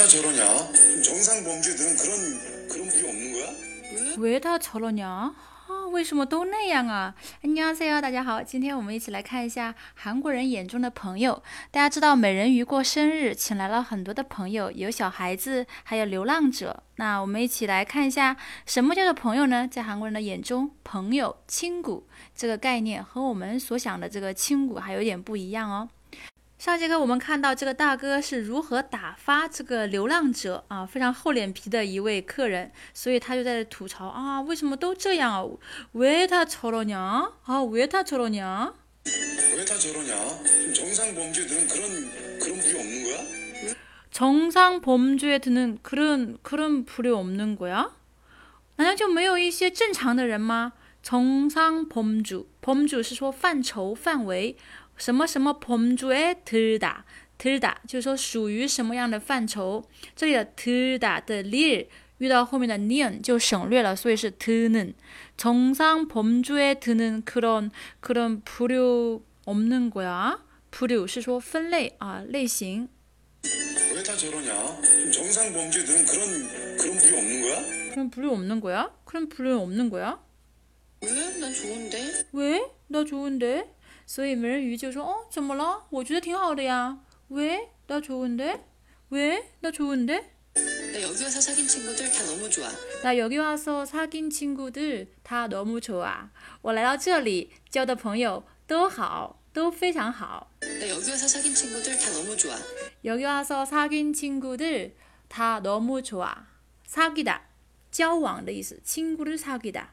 다 저러냐? 정상 범죄들은 그런 그런 부류 없는 거야? 为他丑了娘啊？为什么都那样啊？안녕하세요，大家好，今天我们一起来看一下韩国人眼中的朋友。大家知道美人鱼过生日，请来了很多的朋友，有小孩子，还有流浪者。那我们一起来看一下，什么叫做朋友呢？在韩国人的眼中，朋友、亲骨这个概念和我们所想的这个亲骨还有点不一样哦。 上节课我们看到这个大哥是如何打发这个流浪者啊，非常厚脸皮的一位客人，所以他就在吐槽啊，为什么都这样啊？왜다저러냐啊？왜다저러냐 왜 다 저러냐? 정상 범죄들은 그런 그런 부류 없는 거야? 정상 범죄에 드는 그런 그런 부류 없는 거야? 难道就没有一些正常的人吗？정상 범주，범주是说范畴、范围。 什么什么범주에들다들다就是说属于什么样的范畴。这里的들다的 lir 遇到后面的 nian 就省略了，所以是드 는。 정상범주에드는그런그런부류없는거야 부류是说分类啊类型。 왜 다 저러냐? 정상 범죄들은 그런 그런 부류 없는 거야? 그런 부류 없는 거야? 그런 부류 없는 거야? 왜? 난 좋은데. 왜? 나 좋은데? 所以美人鱼就说：“哦，怎么了？我觉得挺好的呀。喂，나좋은데？ 喂，나좋은데？ 나 여기 와서 사귄 친구들 다 너무 좋아. 나여기와서사귄친구들다너무좋아。 我来到这里交的朋友都好，都非常好。 나 여기 와서 사귄 친구들 다 너무 좋아. 여기와서사귄친구들다너무좋아。 사귀다交往的意思，친구를사귀다。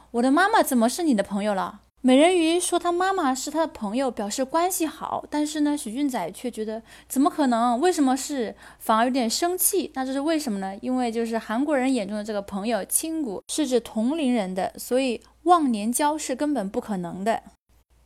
我的妈妈怎么是你的朋友了？美人鱼说她妈妈是她的朋友，表示关系好。但是呢，许俊仔却觉得怎么可能？为什么是？反而有点生气。那这是为什么呢？因为就是韩国人眼中的这个朋友亲骨是指同龄人的，所以忘年交是根本不可能的。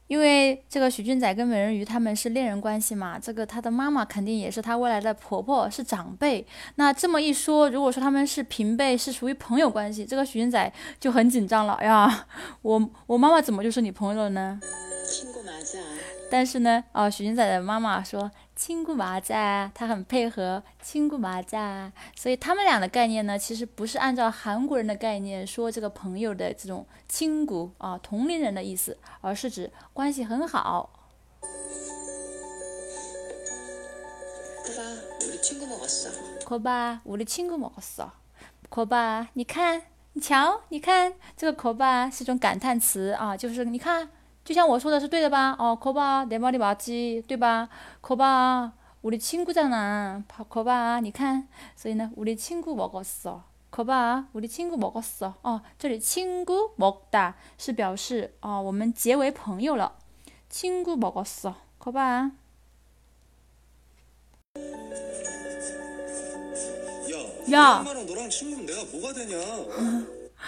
因为这个许俊仔跟美人鱼他们是恋人关系嘛，这个他的妈妈肯定也是他未来的婆婆，是长辈。那这么一说，如果说他们是平辈，是属于朋友关系，这个许俊仔就很紧张了。哎呀，我我妈妈怎么就是你朋友了呢？친구 맞아. 但是呢，哦，许俊仔的妈妈说亲姑麻在，她很配合亲姑麻在，所以他们俩的概念呢，其实不是按照韩国人的概念说这个朋友的这种亲姑啊同龄人的意思，而是指关系很好。 봐봐, 우리 친구 먹었어. 口吧，我的亲姑먹었어。口吧，你看，你瞧，你看，这个口吧是一种感叹词啊，就是你看， 就像我说的是对的吧？哦，口吧，내말이맞지，对吧？口吧，우리친구잖아。口吧，你看，所以呢，우리친구먹었어。口吧，우리친구먹었어。哦，这里친구먹다是表示哦，我们结为朋友了。친구먹었어。口吧。 야, 야. 우리 엄마랑 너랑 친구면 내가 뭐가 되냐?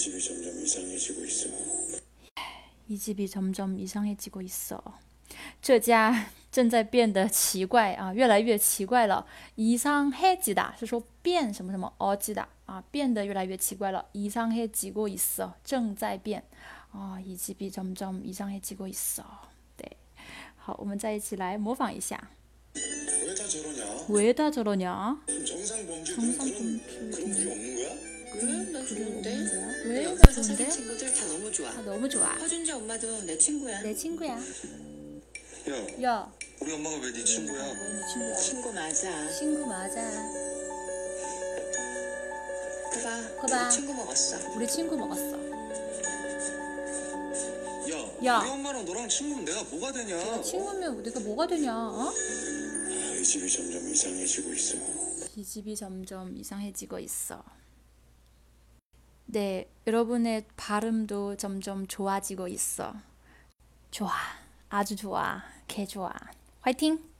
이 집이 점점 이상해지고 있어. 이 집이 점점 이상해지고 있어. 这家正在变得奇怪啊，越来越奇怪了。이상해지다是说变什么什么어지다啊，变得越来越奇怪了。이상해지고 있어，正在变啊。이 집이 점점 이상해지고 있어。对，好，我们再一起来模仿一下。 왜 다 저러냐? 왜다저러냐？ 정상 범죄 완전 좋은데? 왜? 좋은데? 친구들 다 너무 좋아. 아, 너무 좋아. 허준지 엄마도 내 친구야. 내 친구야. 야, 야, 우리 엄마가 왜 네 친구야? 내 네 친구야. 친구 맞아. 친구 맞아. 거봐. 거봐. 우리 친구 먹었어. 우리 친구 먹었어. 야, 야. 우리 엄마랑 너랑 친구면 내가 뭐가 되냐? 내가 친구면 우리가 뭐가 되냐? 어? 아, 이 집이 점점 이상해지고 있어. 이 집이 점점 이상해지고 있어. 네, 여러분의 발음도 점점 좋아지고 있어. 좋아, 아주 좋아, 개 좋아. 화이팅!